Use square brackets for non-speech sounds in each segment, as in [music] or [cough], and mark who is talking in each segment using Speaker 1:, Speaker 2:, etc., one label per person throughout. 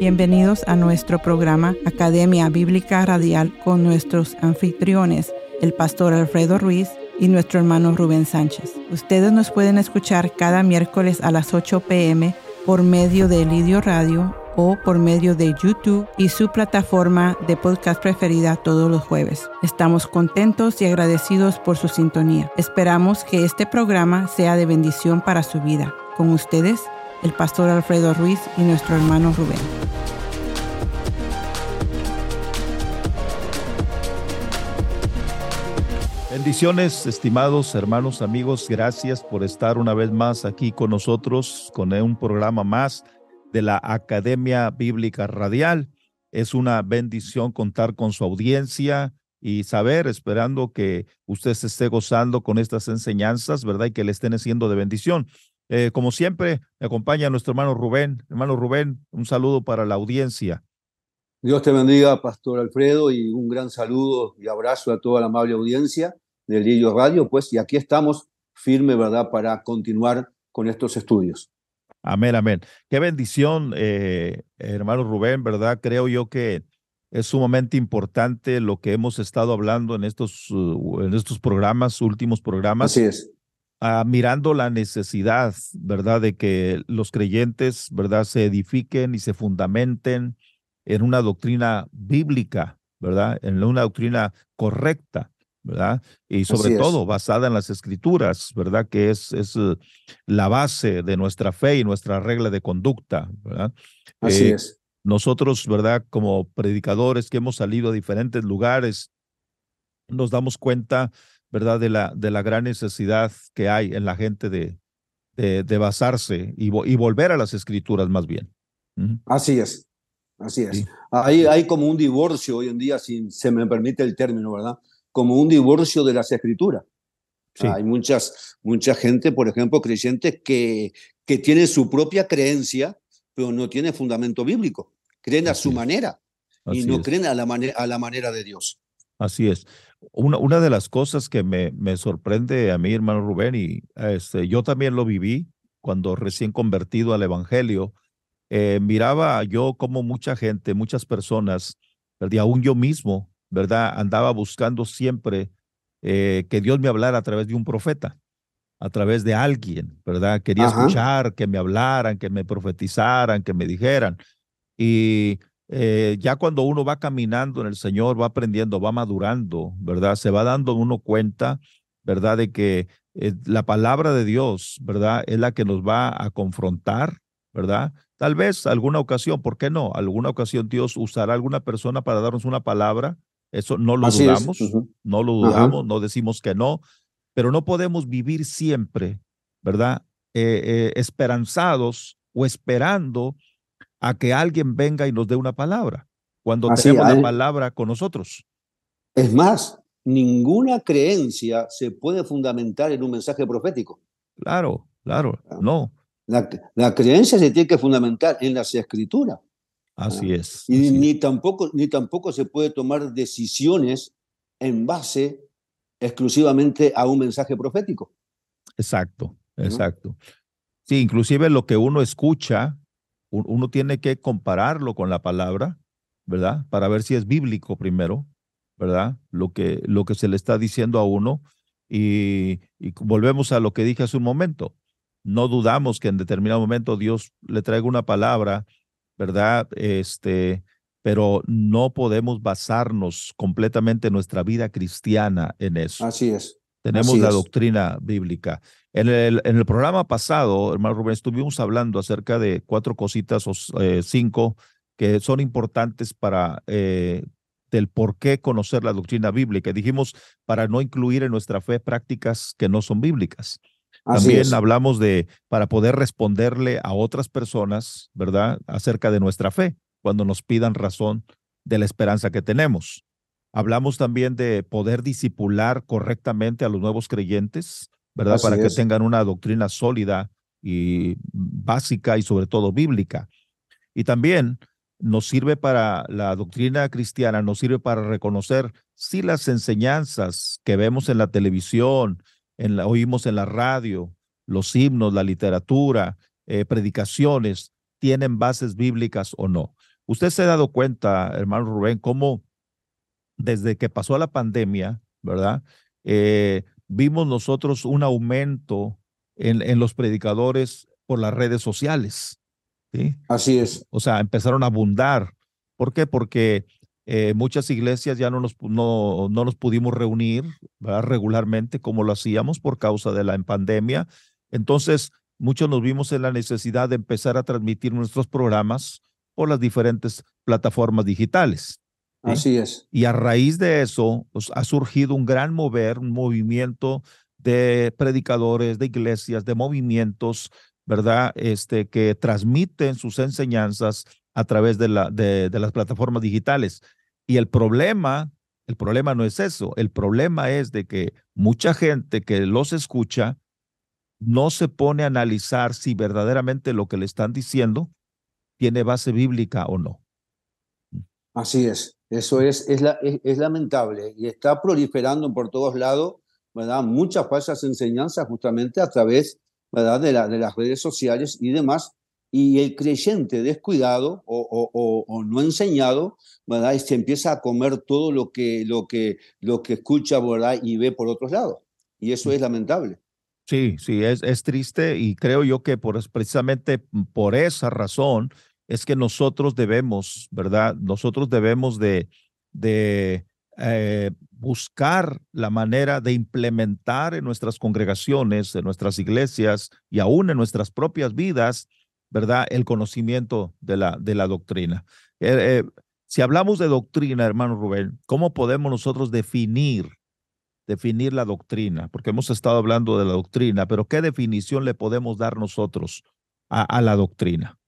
Speaker 1: Bienvenidos a nuestro programa Academia Bíblica Radial con nuestros anfitriones, el pastor Alfredo Ruiz y nuestro hermano Rubén Sánchez. Ustedes nos pueden escuchar cada miércoles a las 8 pm por medio de Lidio Radio o por medio de YouTube y su plataforma de podcast preferida todos los jueves. Estamos contentos y agradecidos por su sintonía. Esperamos que este programa sea de bendición para su vida. Con ustedes, el pastor Alfredo Ruiz y nuestro hermano Rubén.
Speaker 2: Bendiciones, estimados hermanos, amigos, gracias por estar una vez más aquí con nosotros con un programa más de la Academia Bíblica Radial. Es una bendición contar con su audiencia y saber, esperando que usted se esté gozando con estas enseñanzas, ¿verdad? Y que le estén siendo de bendición. Eh, como siempre, me acompaña nuestro hermano Rubén. Hermano Rubén, un saludo para la audiencia.
Speaker 3: Dios te bendiga, Pastor Alfredo, y un gran saludo y abrazo a toda la amable audiencia del Lillo Radio, pues, y aquí estamos firme, ¿verdad?, para continuar con estos estudios.
Speaker 2: Amén, amén. Qué bendición, eh, hermano Rubén, ¿verdad? Creo yo que es sumamente importante lo que hemos estado hablando en estos, uh, en estos programas, últimos programas.
Speaker 3: Así es.
Speaker 2: Ah, mirando la necesidad, ¿verdad?, de que los creyentes, ¿verdad?, se edifiquen y se fundamenten en una doctrina bíblica, ¿verdad?, en una doctrina correcta, ¿verdad? Y sobre todo basada en las escrituras, ¿verdad?, que es, es eh, la base de nuestra fe y nuestra regla de conducta, ¿verdad?
Speaker 3: Así eh, es.
Speaker 2: Nosotros, ¿verdad?, como predicadores que hemos salido a diferentes lugares, nos damos cuenta ¿verdad? De la, de la gran necesidad que hay en la gente de, de, basarse y, y, volver a las escrituras más bien.
Speaker 3: Así es, así es. Hay, hay como un divorcio hoy en día, si se me permite el término, ¿verdad? Como un divorcio de las escrituras. Hay muchas, mucha gente, por ejemplo, creyentes que, que tienen su propia creencia, pero no tiene fundamento bíblico. Creen a su manera y no creen a la, a la manera de Dios.
Speaker 2: Así es. Una, una de las cosas que me, me sorprende a mí, hermano Rubén, y este, yo también lo viví cuando recién convertido al Evangelio, eh, miraba yo como mucha gente, muchas personas, y aún yo mismo, ¿verdad? Andaba buscando siempre eh, que Dios me hablara a través de un profeta, a través de alguien, ¿verdad? Quería escuchar, que me hablaran, que me profetizaran, que me dijeran. Y eh, ya cuando uno va caminando en el Señor, va aprendiendo, va madurando, ¿verdad? Se va dando uno cuenta, ¿verdad? De que eh, la palabra de Dios, ¿verdad? Es la que nos va a confrontar, ¿verdad? Tal vez alguna ocasión, ¿por qué no? Alguna ocasión Dios usará a alguna persona para darnos una palabra. Eso no lo dudamos, no lo dudamos, no decimos que no, pero no podemos vivir siempre, ¿verdad? Eh, esperanzados o esperando a que alguien venga y nos dé una palabra, cuando tenemos la palabra con nosotros.
Speaker 3: Es más, ninguna creencia se puede fundamentar en un mensaje profético.
Speaker 2: Claro, claro, no.
Speaker 3: La, creencia se tiene que fundamentar en las escrituras.
Speaker 2: Así es.
Speaker 3: Y ni, Tampoco, ni tampoco se puede tomar decisiones en base exclusivamente a un mensaje profético.
Speaker 2: Exacto, exacto. Sí, inclusive lo que uno escucha uno tiene que compararlo con la palabra, ¿verdad? Para ver si es bíblico primero, ¿verdad? Lo que, lo que se le está diciendo a uno. Y, volvemos a lo que dije hace un momento. No dudamos que en determinado momento Dios le traiga una palabra, ¿verdad? Este, pero no podemos basarnos completamente nuestra vida cristiana en eso.
Speaker 3: Así es.
Speaker 2: Tenemos la doctrina bíblica. En el, en el, programa pasado, hermano Rubén, estuvimos hablando acerca de cuatro cositas o eh, cinco que son importantes para eh, del por qué conocer la doctrina bíblica. Dijimos para no incluir en nuestra fe prácticas que no son bíblicas. También hablamos de para poder responderle a otras personas, ¿verdad? Acerca de nuestra fe, cuando nos pidan razón de la esperanza que tenemos. Hablamos también de poder disipular correctamente a los nuevos creyentes, ¿verdad? Para que tengan una doctrina sólida y básica y sobre todo bíblica. Y también nos sirve para la doctrina cristiana, nos sirve para reconocer si las enseñanzas que vemos en la televisión, en la, oímos en la radio, los himnos, la literatura, eh, predicaciones, tienen bases bíblicas o no. Usted se ha dado cuenta, hermano Rubén, cómo desde que pasó la pandemia, ¿verdad? Eh, vimos nosotros un aumento en, en, los predicadores por las redes sociales. ¿sí?
Speaker 3: Así es.
Speaker 2: O sea, empezaron a abundar. ¿Por qué? Porque eh, muchas iglesias ya no nos, no, no nos pudimos reunir regularmente como lo hacíamos por causa de la pandemia. Entonces, muchos nos vimos en la necesidad de empezar a transmitir nuestros programas por las diferentes plataformas digitales.
Speaker 3: Así es.
Speaker 2: Y a raíz de eso pues, ha surgido un gran mover, un movimiento de predicadores, de iglesias, de movimientos, ¿verdad? Este, que transmiten sus enseñanzas a través de, la, de, las plataformas digitales. Y el problema, el problema no es eso, el problema es de que mucha gente que los escucha no se pone a analizar si verdaderamente lo que le están diciendo tiene base bíblica o no.
Speaker 3: Así es, eso es, es, la, es, lamentable y está proliferando por todos lados, ¿verdad? Muchas falsas enseñanzas justamente a través, ¿verdad? De, la, de las redes sociales y demás, y el creyente descuidado o, o, no enseñado, ¿verdad? Y se empieza a comer todo lo que, lo que, lo que escucha, ¿verdad? Y ve por otros lados. Y eso es lamentable.
Speaker 2: Sí, sí, es, es triste y creo yo que por, precisamente por esa razón es que nosotros debemos, ¿verdad? Nosotros debemos de, de eh, buscar la manera de implementar en nuestras congregaciones, en nuestras iglesias y aún en nuestras propias vidas ¿verdad? El conocimiento de la, de la doctrina. Eh, eh, si hablamos de doctrina, hermano Rubén, ¿cómo podemos nosotros definir, definir la doctrina? Porque hemos estado hablando de la doctrina, pero ¿qué definición le podemos dar nosotros a, la doctrina?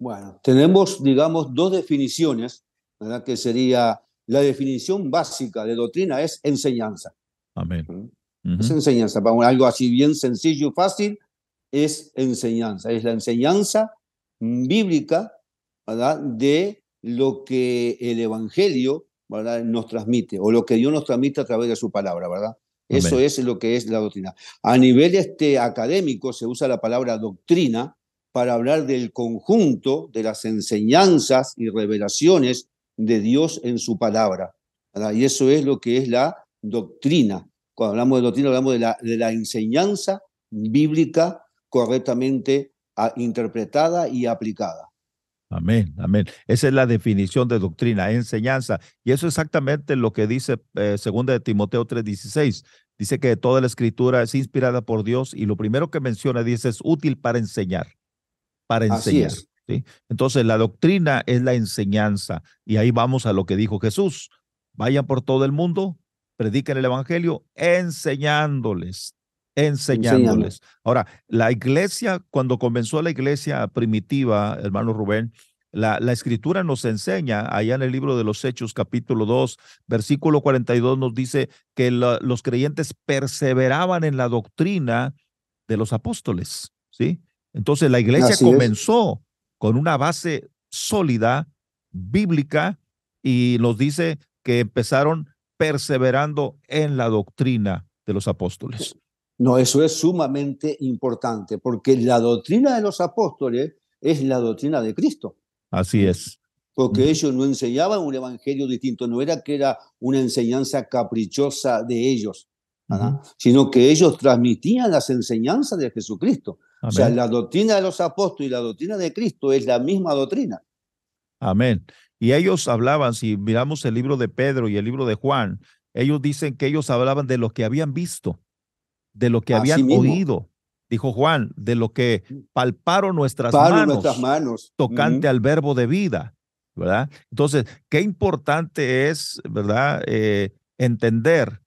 Speaker 3: Bueno, tenemos, digamos, dos definiciones, ¿verdad? Que sería la definición básica de doctrina es enseñanza.
Speaker 2: Amén.
Speaker 3: ¿Mm? Es enseñanza, algo así bien sencillo y fácil, es enseñanza, es la enseñanza bíblica ¿verdad? de lo que el Evangelio ¿verdad? nos transmite o lo que Dios nos transmite a través de su palabra, ¿verdad? Eso es lo que es la doctrina. A nivel este, académico se usa la palabra doctrina para hablar del conjunto de las enseñanzas y revelaciones de Dios en su palabra. Y eso es lo que es la doctrina. Cuando hablamos de doctrina hablamos de la, enseñanza bíblica correctamente ah, interpretada y aplicada.
Speaker 2: Amén, amén. Esa es la definición de doctrina, enseñanza. Y eso es exactamente lo que dice eh, de Timoteo 3:16. Dice que toda la escritura es inspirada por Dios y lo primero que menciona dice es útil para enseñar, para enseñar. ¿sí? Entonces la doctrina es la enseñanza y ahí vamos a lo que dijo Jesús. Vayan por todo el mundo, prediquen el evangelio, enseñándoles, enseñándoles. Ahora, la iglesia, cuando comenzó la iglesia primitiva, hermano Rubén, la, la, escritura nos enseña, allá en el libro de los Hechos, capítulo 2, versículo 42, nos dice que los creyentes perseveraban en la doctrina de los apóstoles, ¿sí? Entonces la iglesia comenzó con una base sólida, bíblica, y nos dice que empezaron perseverando en la doctrina de los apóstoles.
Speaker 3: No, eso es sumamente importante, porque la doctrina de los apóstoles es la doctrina de Cristo.
Speaker 2: Así es.
Speaker 3: Porque ellos no enseñaban un evangelio distinto, no era que era una enseñanza caprichosa de ellos, sino que ellos transmitían las enseñanzas de Jesucristo. O sea, la doctrina de los apóstoles y la doctrina de Cristo es la misma doctrina.
Speaker 2: Amén. Y ellos hablaban, si miramos el libro de Pedro y el libro de Juan, ellos dicen que ellos hablaban de lo que habían visto de lo que habían oído, dijo Juan, de lo que mm. palparon nuestras, manos,
Speaker 3: nuestras manos,
Speaker 2: tocante al verbo de vida, ¿verdad? Entonces, qué importante es, ¿verdad? Eh, entender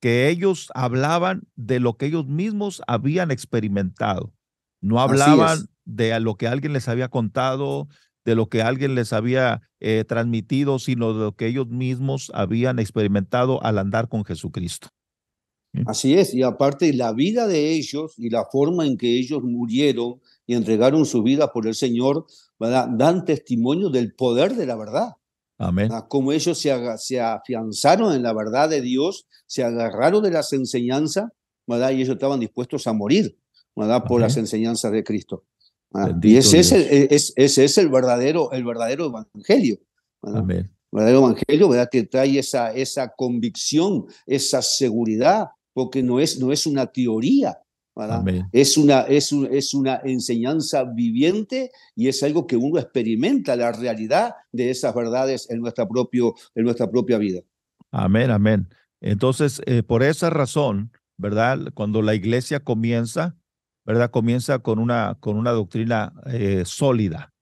Speaker 2: que ellos hablaban de lo que ellos mismos habían experimentado. No hablaban de lo que alguien les había contado, de lo que alguien les había eh, transmitido, sino de lo que ellos mismos habían experimentado al andar con Jesucristo.
Speaker 3: Así es, y aparte la vida de ellos y la forma en que ellos murieron y entregaron su vida por el Señor, dan testimonio del poder de la verdad.
Speaker 2: Amén.
Speaker 3: Como ellos se, se, afianzaron en la verdad de Dios, se agarraron de las enseñanzas, ¿verdad? y ellos estaban dispuestos a morir ¿verdad? por las enseñanzas de Cristo. y ese es, el, ese es el verdadero, el verdadero evangelio. Amén. El verdadero evangelio, ¿verdad? Que trae esa, esa convicción, esa seguridad, porque no es, no es una teoría, es una, es, es una enseñanza viviente y es algo que uno experimenta, la realidad de esas verdades en nuestra, propio, en nuestra propia vida.
Speaker 2: Amén, amén. Entonces, eh, por esa razón, ¿verdad? Cuando la iglesia comienza, ¿verdad? Comienza con una, con una doctrina eh, sólida,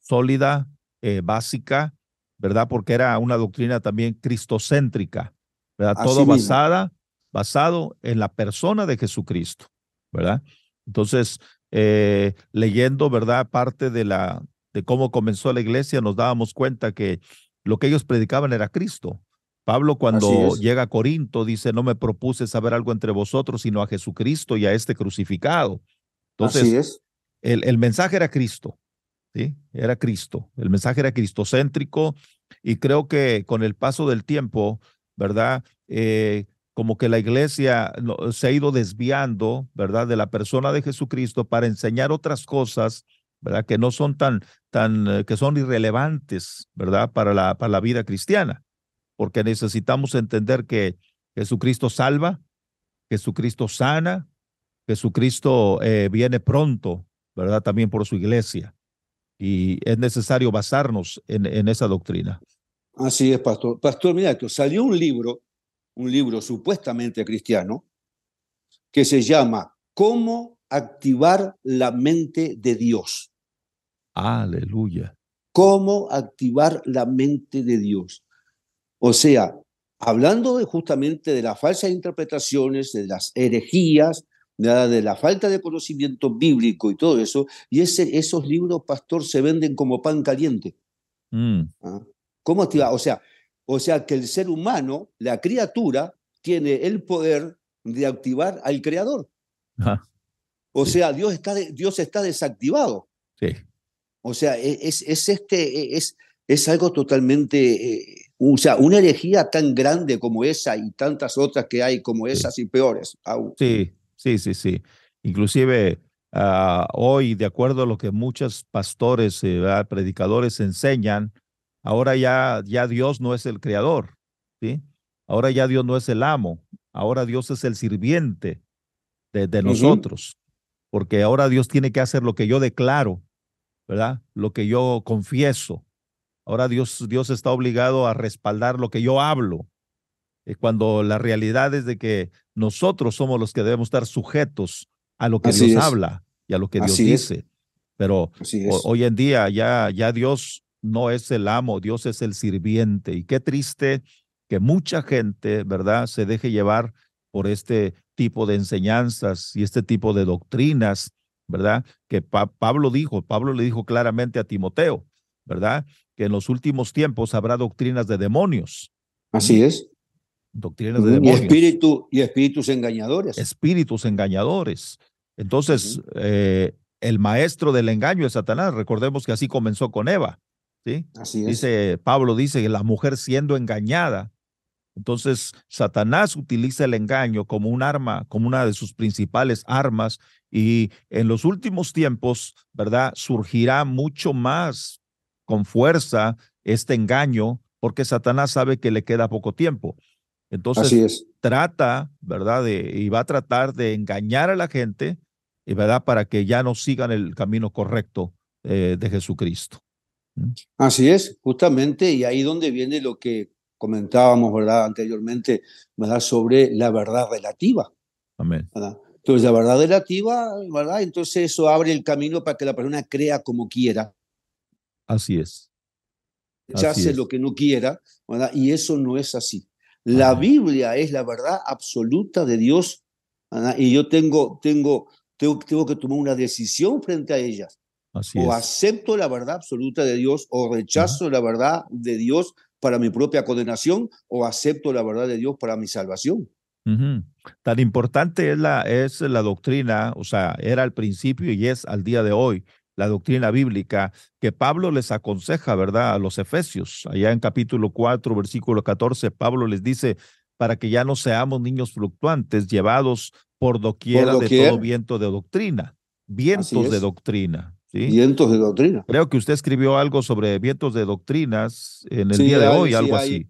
Speaker 2: sólida, eh, básica, ¿verdad? Porque era una doctrina también cristocéntrica, ¿verdad? Todo basada, basado en la persona de Jesucristo. ¿Verdad? Entonces, eh, leyendo, ¿verdad? Parte de, la, de cómo comenzó la iglesia, nos dábamos cuenta que lo que ellos predicaban era Cristo. Pablo cuando llega a Corinto dice, no me propuse saber algo entre vosotros, sino a Jesucristo y a este crucificado. Entonces, El, el mensaje era Cristo, ¿sí? Era Cristo. El mensaje era cristocéntrico y creo que con el paso del tiempo, ¿verdad? Eh, como que la iglesia se ha ido desviando, ¿verdad? De la persona de Jesucristo para enseñar otras cosas, ¿verdad? Que no son tan, tan, eh, que son irrelevantes, ¿verdad? Para la, para la vida cristiana, porque necesitamos entender que Jesucristo salva, Jesucristo sana, Jesucristo eh, viene pronto, ¿verdad? También por su iglesia. Y es necesario basarnos en, en esa doctrina.
Speaker 3: Así es, pastor. Pastor, mira, salió un libro un libro supuestamente cristiano, que se llama Cómo activar la mente de Dios.
Speaker 2: Aleluya.
Speaker 3: Cómo activar la mente de Dios. O sea, hablando de justamente de las falsas interpretaciones, de las herejías, de la falta de conocimiento bíblico y todo eso, y ese, esos libros, pastor, se venden como pan caliente. Mm. ¿Ah? ¿Cómo activar? O sea, o sea que el ser humano, la criatura, tiene el poder de activar al creador. o sea, Dios está, Dios está desactivado.
Speaker 2: Sí.
Speaker 3: O sea, e, es, es este, e, es, es algo totalmente, eh, o sea, una herejía tan grande como esa y tantas otras que hay como esas y peores.
Speaker 2: Sí, sí, sí, sí. Inclusive ah, hoy, de acuerdo a lo que muchos pastores, eh, predicadores enseñan, Ahora ya, ya Dios no es el creador, ¿sí? Ahora ya Dios no es el amo, ahora Dios es el sirviente de, nosotros, porque ahora Dios tiene que hacer lo que yo declaro, ¿verdad? Lo que yo confieso. Ahora Dios, Dios está obligado a respaldar lo que yo hablo. Eh, cuando la realidad es de que nosotros somos los que debemos estar sujetos a lo que Dios habla y a lo que Dios dice. Pero hoy en día ya, ya Dios no es el amo, Dios es el sirviente. Y qué triste que mucha gente, ¿verdad?, se deje llevar por este tipo de enseñanzas y este tipo de doctrinas, ¿verdad? Que Pablo dijo, Pablo le dijo claramente a Timoteo, ¿verdad? Que en los últimos tiempos habrá doctrinas de demonios.
Speaker 3: Así es.
Speaker 2: Doctrinas de demonios.
Speaker 3: Y, espíritu, y espíritus engañadores.
Speaker 2: Espíritus engañadores. Entonces, eh, el maestro del engaño es Satanás. Recordemos que así comenzó con Eva.
Speaker 3: Así
Speaker 2: Dice, Pablo dice que la mujer siendo engañada. Entonces, Satanás utiliza el engaño como un arma, como una de sus principales armas, y en los últimos tiempos, ¿verdad? Surgirá mucho más con fuerza este engaño, porque Satanás sabe que le queda poco tiempo. Entonces, trata, ¿verdad? De, y va a tratar de engañar a la gente, ¿verdad? Para que ya no sigan el camino correcto eh, de Jesucristo.
Speaker 3: Así es, justamente, y ahí donde viene lo que comentábamos, ¿verdad? Anteriormente, ¿verdad? Sobre la verdad relativa.
Speaker 2: Amén.
Speaker 3: Entonces, la verdad relativa, ¿verdad? Entonces eso abre el camino para que la persona crea como quiera.
Speaker 2: Así es.
Speaker 3: Rechace lo que no quiera, ¿verdad? Y eso no es así. La Biblia es la verdad absoluta de Dios, Y yo tengo, tengo, tengo, tengo que tomar una decisión frente a ella o acepto la verdad absoluta de Dios o rechazo la verdad de Dios para mi propia condenación o acepto la verdad de Dios para mi salvación.
Speaker 2: Tan importante es la, es la doctrina, o sea, era al principio y es al día de hoy, la doctrina bíblica que Pablo les aconseja, ¿verdad? A los efesios. Allá en capítulo 4, versículo 14, Pablo les dice, para que ya no seamos niños fluctuantes, llevados por doquiera, de todo viento de doctrina, vientos de doctrina.
Speaker 3: Vientos de doctrina.
Speaker 2: Creo que usted escribió algo sobre vientos de doctrinas en el día de hoy, algo así.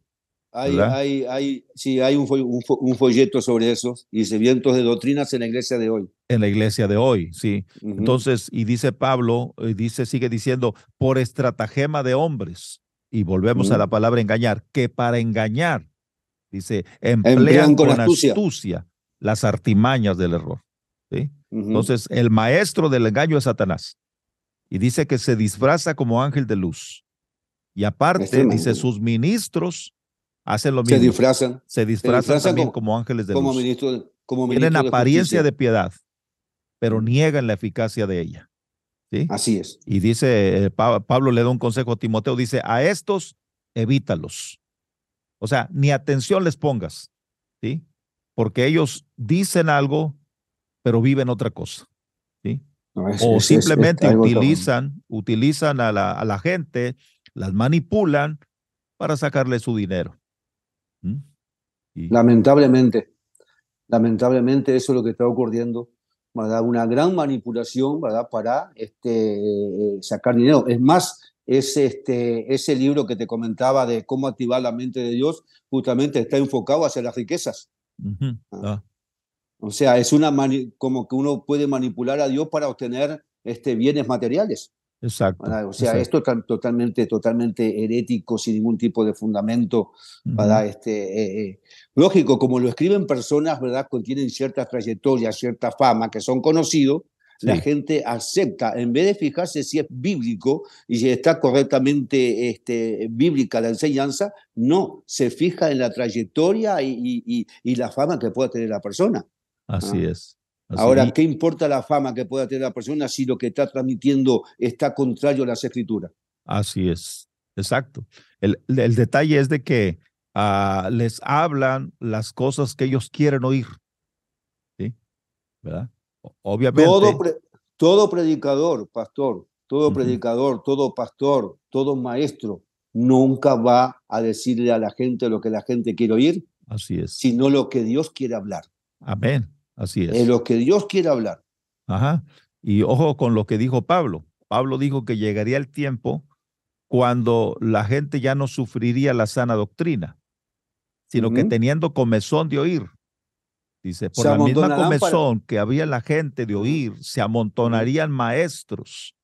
Speaker 3: Hay, hay, hay, sí, hay un, un, folleto sobre eso. Dice vientos de doctrinas en la iglesia de hoy.
Speaker 2: En la iglesia de hoy, sí. Entonces, y dice Pablo, y dice, sigue diciendo, por estratagema de hombres. Y volvemos a la palabra engañar, que para engañar, dice, emplean, con, astucia. las artimañas del error. ¿sí? Entonces, el maestro del engaño es Satanás. Y dice que se disfraza como ángel de luz. Y aparte, dice, sus ministros hacen lo mismo.
Speaker 3: Se disfrazan.
Speaker 2: Se disfrazan, también como, ángeles de
Speaker 3: como
Speaker 2: luz.
Speaker 3: Ministro, como
Speaker 2: Tienen apariencia de, piedad, pero niegan la eficacia de ella. ¿sí?
Speaker 3: Así es.
Speaker 2: Y dice, eh, Pablo le da un consejo a Timoteo, dice, a estos evítalos. O sea, ni atención les pongas, ¿sí? Porque ellos dicen algo, pero viven otra cosa, o simplemente utilizan, utilizan a la, a la gente, las manipulan para sacarle su dinero.
Speaker 3: Lamentablemente, lamentablemente eso es lo que está ocurriendo, ¿verdad? Una gran manipulación, ¿verdad? Para este, sacar dinero. Es más, ese, este, ese libro que te comentaba de cómo activar la mente de Dios, justamente está enfocado hacia las riquezas. Ah. O sea, es una como que uno puede manipular a Dios para obtener este, bienes materiales.
Speaker 2: Exacto.
Speaker 3: O sea, esto es totalmente, totalmente herético, sin ningún tipo de fundamento. este, eh, eh, lógico, como lo escriben personas, ¿verdad? Que tienen cierta trayectoria, cierta fama, que son conocidos, la gente acepta, en vez de fijarse si es bíblico y si está correctamente este, bíblica la enseñanza, no, se fija en la trayectoria y, y, la fama que pueda tener la persona.
Speaker 2: Así es.
Speaker 3: Ahora, ¿qué importa la fama que pueda tener la persona si lo que está transmitiendo está contrario a las escrituras?
Speaker 2: Así es, exacto. El, el detalle es de que ah, les hablan las cosas que ellos quieren oír. ¿Sí? ¿Verdad? Obviamente.
Speaker 3: Todo, todo predicador, pastor, todo predicador, todo pastor, todo maestro, nunca va a decirle a la gente lo que la gente quiere oír.
Speaker 2: Así es.
Speaker 3: Sino lo que Dios quiere hablar.
Speaker 2: Amén. Así es.
Speaker 3: En lo que Dios quiere hablar.
Speaker 2: Ajá. Y ojo con lo que dijo Pablo. Pablo dijo que llegaría el tiempo cuando la gente ya no sufriría la sana doctrina, sino que teniendo comezón de oír. Dice, por la misma comezón que había la gente de oír, se amontonarían maestros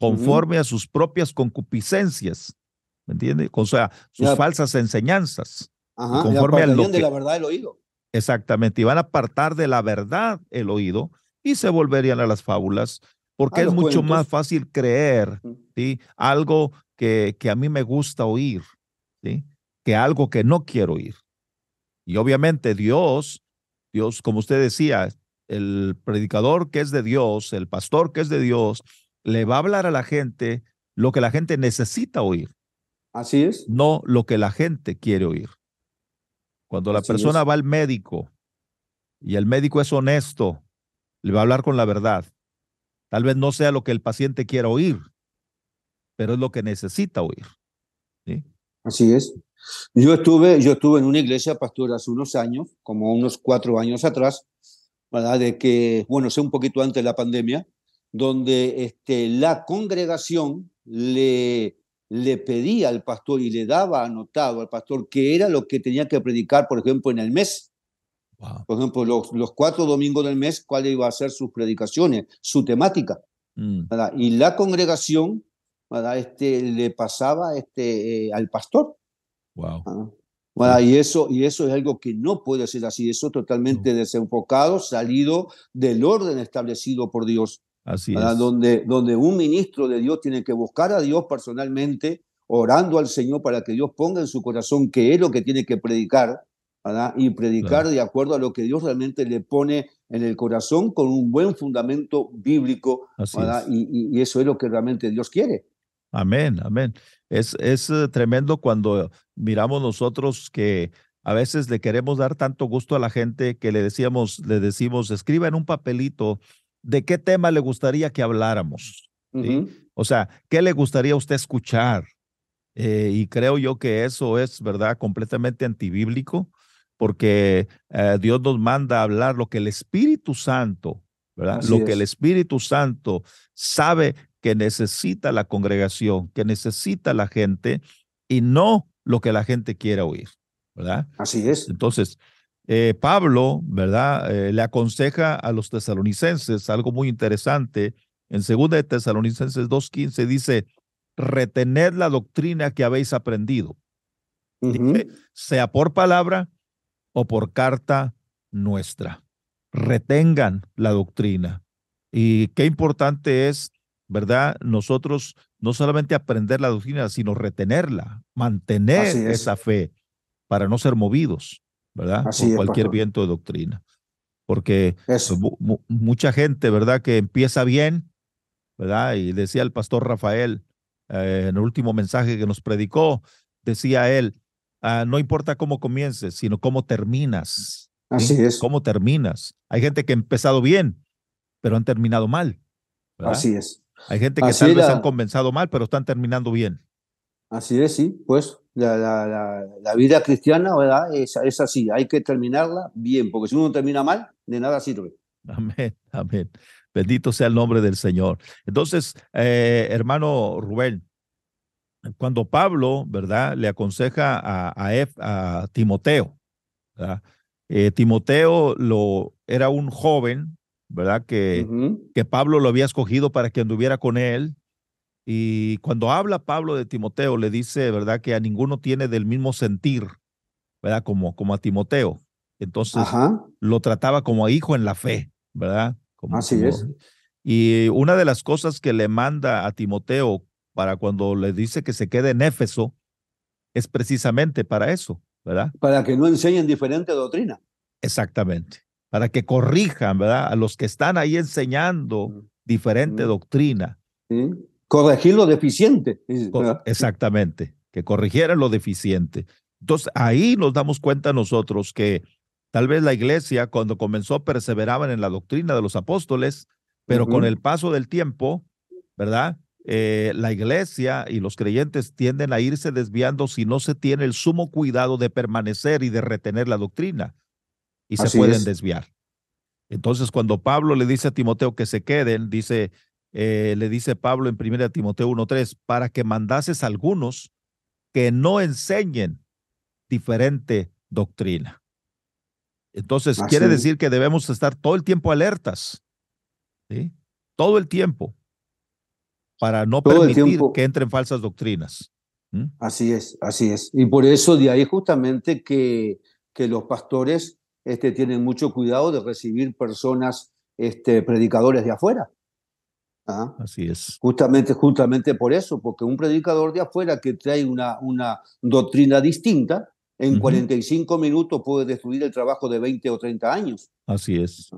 Speaker 2: conforme a sus propias concupiscencias. ¿Me entiende? O sea, sus falsas enseñanzas.
Speaker 3: Ajá, conforme a lo de la verdad del oído.
Speaker 2: Exactamente, y van a apartar de la verdad el oído y se volverían a las fábulas, porque es mucho más fácil creer ¿sí? algo que, que a mí me gusta oír, ¿sí? que algo que no quiero oír. Y obviamente Dios, Dios, como usted decía, el predicador que es de Dios, el pastor que es de Dios, le va a hablar a la gente lo que la gente necesita oír.
Speaker 3: Así es.
Speaker 2: No lo que la gente quiere oír. Cuando la persona va al médico y el médico es honesto, le va a hablar con la verdad. Tal vez no sea lo que el paciente quiera oír, pero es lo que necesita oír. ¿sí?
Speaker 3: Así es. Yo estuve, yo estuve en una iglesia, pastor, hace unos años, como unos cuatro años atrás, ¿verdad? De que, bueno, sé un poquito antes de la pandemia, donde este, la congregación le, le pedía al pastor y le daba anotado al pastor qué era lo que tenía que predicar, por ejemplo, en el mes. Por ejemplo, los, los, cuatro domingos del mes, cuál iba a ser sus predicaciones, su temática. Mm. Y la congregación Este, le pasaba este, eh, al pastor.
Speaker 2: Wow.
Speaker 3: y, eso, y eso es algo que no puede ser así, eso totalmente desenfocado, salido del orden establecido por Dios.
Speaker 2: Así es.
Speaker 3: Donde, donde un ministro de Dios tiene que buscar a Dios personalmente, orando al Señor para que Dios ponga en su corazón que es lo que tiene que predicar, y predicar de acuerdo a lo que Dios realmente le pone en el corazón con un buen fundamento bíblico, y, eso es lo que realmente Dios quiere.
Speaker 2: Amén, amén. Es, es eh, tremendo cuando miramos nosotros que a veces le queremos dar tanto gusto a la gente que le decíamos, le decimos, escriba en un papelito de qué tema le gustaría que habláramos. O sea, ¿qué le gustaría a usted escuchar? Eh, y creo yo que eso es, ¿verdad?, completamente antibíblico, porque eh, Dios nos manda a hablar lo que el Espíritu Santo, ¿verdad? lo que el Espíritu Santo sabe que necesita la congregación, que necesita la gente y no lo que la gente quiera oír, ¿verdad?
Speaker 3: Así es.
Speaker 2: Entonces, eh, Pablo, ¿verdad? Eh, le aconseja a los tesalonicenses algo muy interesante. En 2 de Tesalonicenses 2.15 dice, retened la doctrina que habéis aprendido, sea por palabra o por carta nuestra. Retengan la doctrina. Y qué importante es, ¿verdad? Nosotros no solamente aprender la doctrina, sino retenerla, mantener esa fe para no ser movidos, ¿verdad? Por cualquier viento de doctrina. Porque mucha gente, ¿verdad? Que empieza bien, ¿verdad? Y decía el pastor Rafael eh, en el último mensaje que nos predicó, decía él, ah, no importa cómo comiences, sino cómo terminas.
Speaker 3: Así es.
Speaker 2: ¿Cómo terminas? Hay gente que ha empezado bien, pero han terminado mal.
Speaker 3: Así es.
Speaker 2: Hay gente que tal vez han comenzado mal, pero están terminando bien.
Speaker 3: Así es, sí, pues la, la, la, vida cristiana, ¿verdad? Es, es, así, hay que terminarla bien, porque si uno termina mal, de nada sirve.
Speaker 2: Amén, [laughs] amén. Bendito sea el nombre del Señor. Entonces, eh, hermano Rubén, cuando Pablo, ¿verdad? Le aconseja a, a, a Timoteo, ¿verdad? Eh, Timoteo lo, era un joven, ¿verdad? Que, que Pablo lo había escogido para que anduviera con él. Y cuando habla Pablo de Timoteo, le dice, ¿verdad? Que a ninguno tiene del mismo sentir, ¿verdad? Como, como a Timoteo. Entonces, lo trataba como a hijo en la fe, ¿verdad? Como,
Speaker 3: Así es.
Speaker 2: Y una de las cosas que le manda a Timoteo para cuando le dice que se quede en Éfeso es precisamente para eso, ¿verdad?
Speaker 3: Para que no enseñen diferente doctrina.
Speaker 2: Exactamente para que corrijan, ¿verdad? A los que están ahí enseñando mm. diferente mm. doctrina.
Speaker 3: Corregir lo deficiente.
Speaker 2: Exactamente, que corrigieran lo deficiente. Entonces, ahí nos damos cuenta nosotros que tal vez la iglesia, cuando comenzó, perseveraban en la doctrina de los apóstoles, pero con el paso del tiempo, ¿verdad? Eh, la iglesia y los creyentes tienden a irse desviando si no se tiene el sumo cuidado de permanecer y de retener la doctrina y se pueden desviar. Entonces, cuando Pablo le dice a Timoteo que se queden, dice, eh, le dice Pablo en 1 Timoteo 1.3, para que mandases a algunos que no enseñen diferente doctrina. Entonces, quiere decir que debemos estar todo el tiempo alertas, ¿sí? Todo el tiempo, para no permitir que entren falsas doctrinas.
Speaker 3: Así es, así es. Y por eso de ahí justamente que, que los pastores este, tienen mucho cuidado de recibir personas, este, predicadores de afuera.
Speaker 2: Así es.
Speaker 3: Justamente, justamente por eso, porque un predicador de afuera que trae una, una doctrina distinta, en 45 minutos puede destruir el trabajo de 20 o 30 años.
Speaker 2: Así es.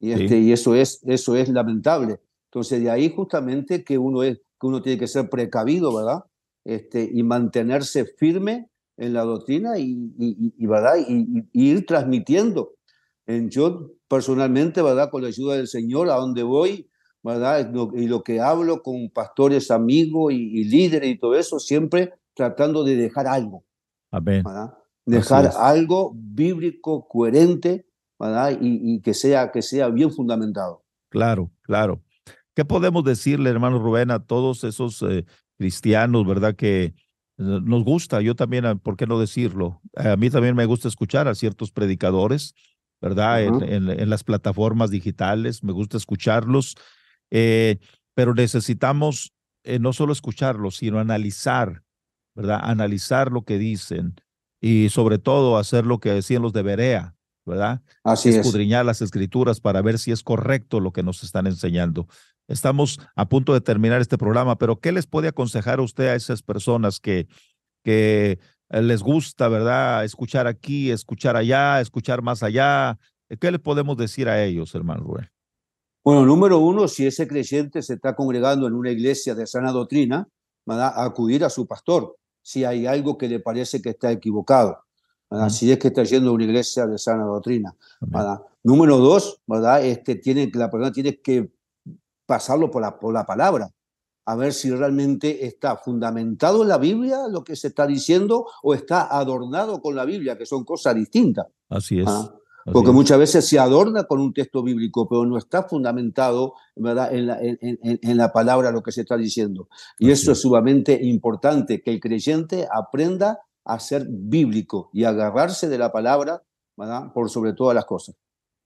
Speaker 3: Y, este, y eso, es, eso es lamentable. Entonces, de ahí justamente que uno, es, que uno tiene que ser precavido, ¿verdad? Este, y mantenerse firme en la doctrina y, y, ¿verdad? Y, ir transmitiendo. En, yo personalmente, ¿verdad? Con la ayuda del Señor, a donde voy, ¿verdad? y lo que hablo con pastores amigos y, líderes y todo eso, siempre tratando de dejar algo.
Speaker 2: Amén.
Speaker 3: Dejar algo bíblico, coherente, ¿verdad? Y, que, sea, que sea bien fundamentado.
Speaker 2: Claro, claro. ¿Qué podemos decirle, hermano Rubén, a todos esos eh, cristianos, verdad? Que, nos gusta, yo también, ah, ¿por qué no decirlo? A mí también me gusta escuchar a ciertos predicadores, ¿verdad? en, las plataformas digitales, me gusta escucharlos, eh, pero necesitamos eh, no solo escucharlos, sino analizar, ¿verdad? Analizar lo que dicen y sobre todo hacer lo que decían los de Berea, ¿verdad?
Speaker 3: Así
Speaker 2: Escudriñar las escrituras para ver si es correcto lo que nos están enseñando. Estamos a punto de terminar este programa, pero ¿qué les puede aconsejar a usted a esas personas que, que eh, les gusta, verdad, escuchar aquí, escuchar allá, escuchar más allá? ¿Qué le podemos decir a ellos, hermano Rubén?
Speaker 3: Bueno, número uno, si ese creyente se está congregando en una iglesia de sana doctrina, a acudir a su pastor si hay algo que le parece que está equivocado. Si es que está yendo a una iglesia de sana doctrina. Número dos, ¿verdad? Este, tiene, la persona tiene que pasarlo por la, por la palabra, a ver si realmente está fundamentado en la Biblia lo que se está diciendo o está adornado con la Biblia, que son cosas distintas.
Speaker 2: Así es.
Speaker 3: Porque muchas veces se adorna con un texto bíblico, pero no está fundamentado ¿verdad? En, la, en, la palabra lo que se está diciendo. Y eso es sumamente importante, que el creyente aprenda a ser bíblico y agarrarse de la palabra ¿verdad? por sobre todas las cosas.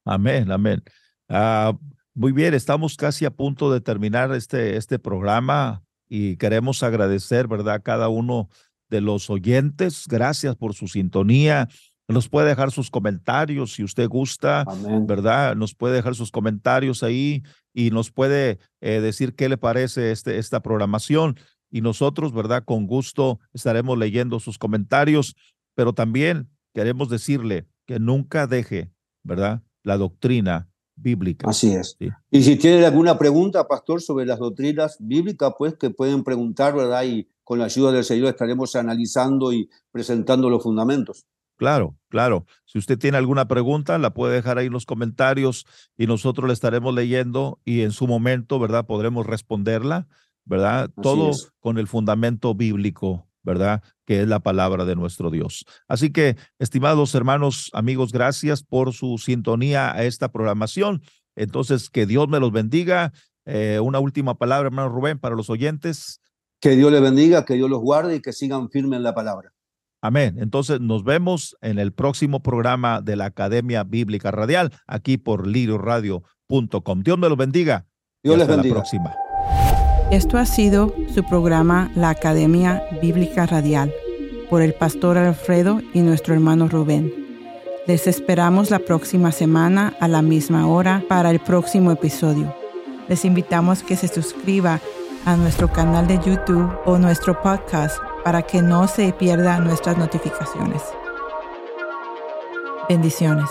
Speaker 2: Amén, amén. Ah, muy bien, estamos casi a punto de terminar este, este programa y queremos agradecer, ¿verdad?, a cada uno de los oyentes. Gracias por su sintonía. Nos puede dejar sus comentarios si usted gusta, ¿verdad? Nos puede dejar sus comentarios ahí y nos puede eh, decir qué le parece este, esta programación. Y nosotros, ¿verdad? Con gusto estaremos leyendo sus comentarios, pero también queremos decirle que nunca deje, ¿verdad? La doctrina bíblica.
Speaker 3: Así es. Y si tienen alguna pregunta, pastor, sobre las doctrinas bíblicas, pues que pueden preguntar, ¿verdad? Y con la ayuda del Señor estaremos analizando y presentando los fundamentos.
Speaker 2: Claro, claro. Si usted tiene alguna pregunta, la puede dejar ahí en los comentarios y nosotros la estaremos leyendo y en su momento, ¿verdad? Podremos responderla, ¿verdad? Todo con el fundamento bíblico, ¿verdad? Que es la palabra de nuestro Dios. Así que, estimados hermanos, amigos, gracias por su sintonía a esta programación. Entonces, que Dios me los bendiga. Eh, una última palabra, hermano Rubén, para los oyentes.
Speaker 3: Que Dios les bendiga, que Dios los guarde y que sigan firmes en la palabra.
Speaker 2: Amén. Entonces nos vemos en el próximo programa de la Academia Bíblica Radial, aquí por lirioradio.com. Dios me los bendiga.
Speaker 3: Dios les bendiga.
Speaker 2: la próxima.
Speaker 1: Esto ha sido su programa La Academia Bíblica Radial por el pastor Alfredo y nuestro hermano Rubén. Les esperamos la próxima semana a la misma hora para el próximo episodio. Les invitamos que se suscriba a nuestro canal de YouTube o nuestro podcast para que no se pierdan nuestras notificaciones. Bendiciones.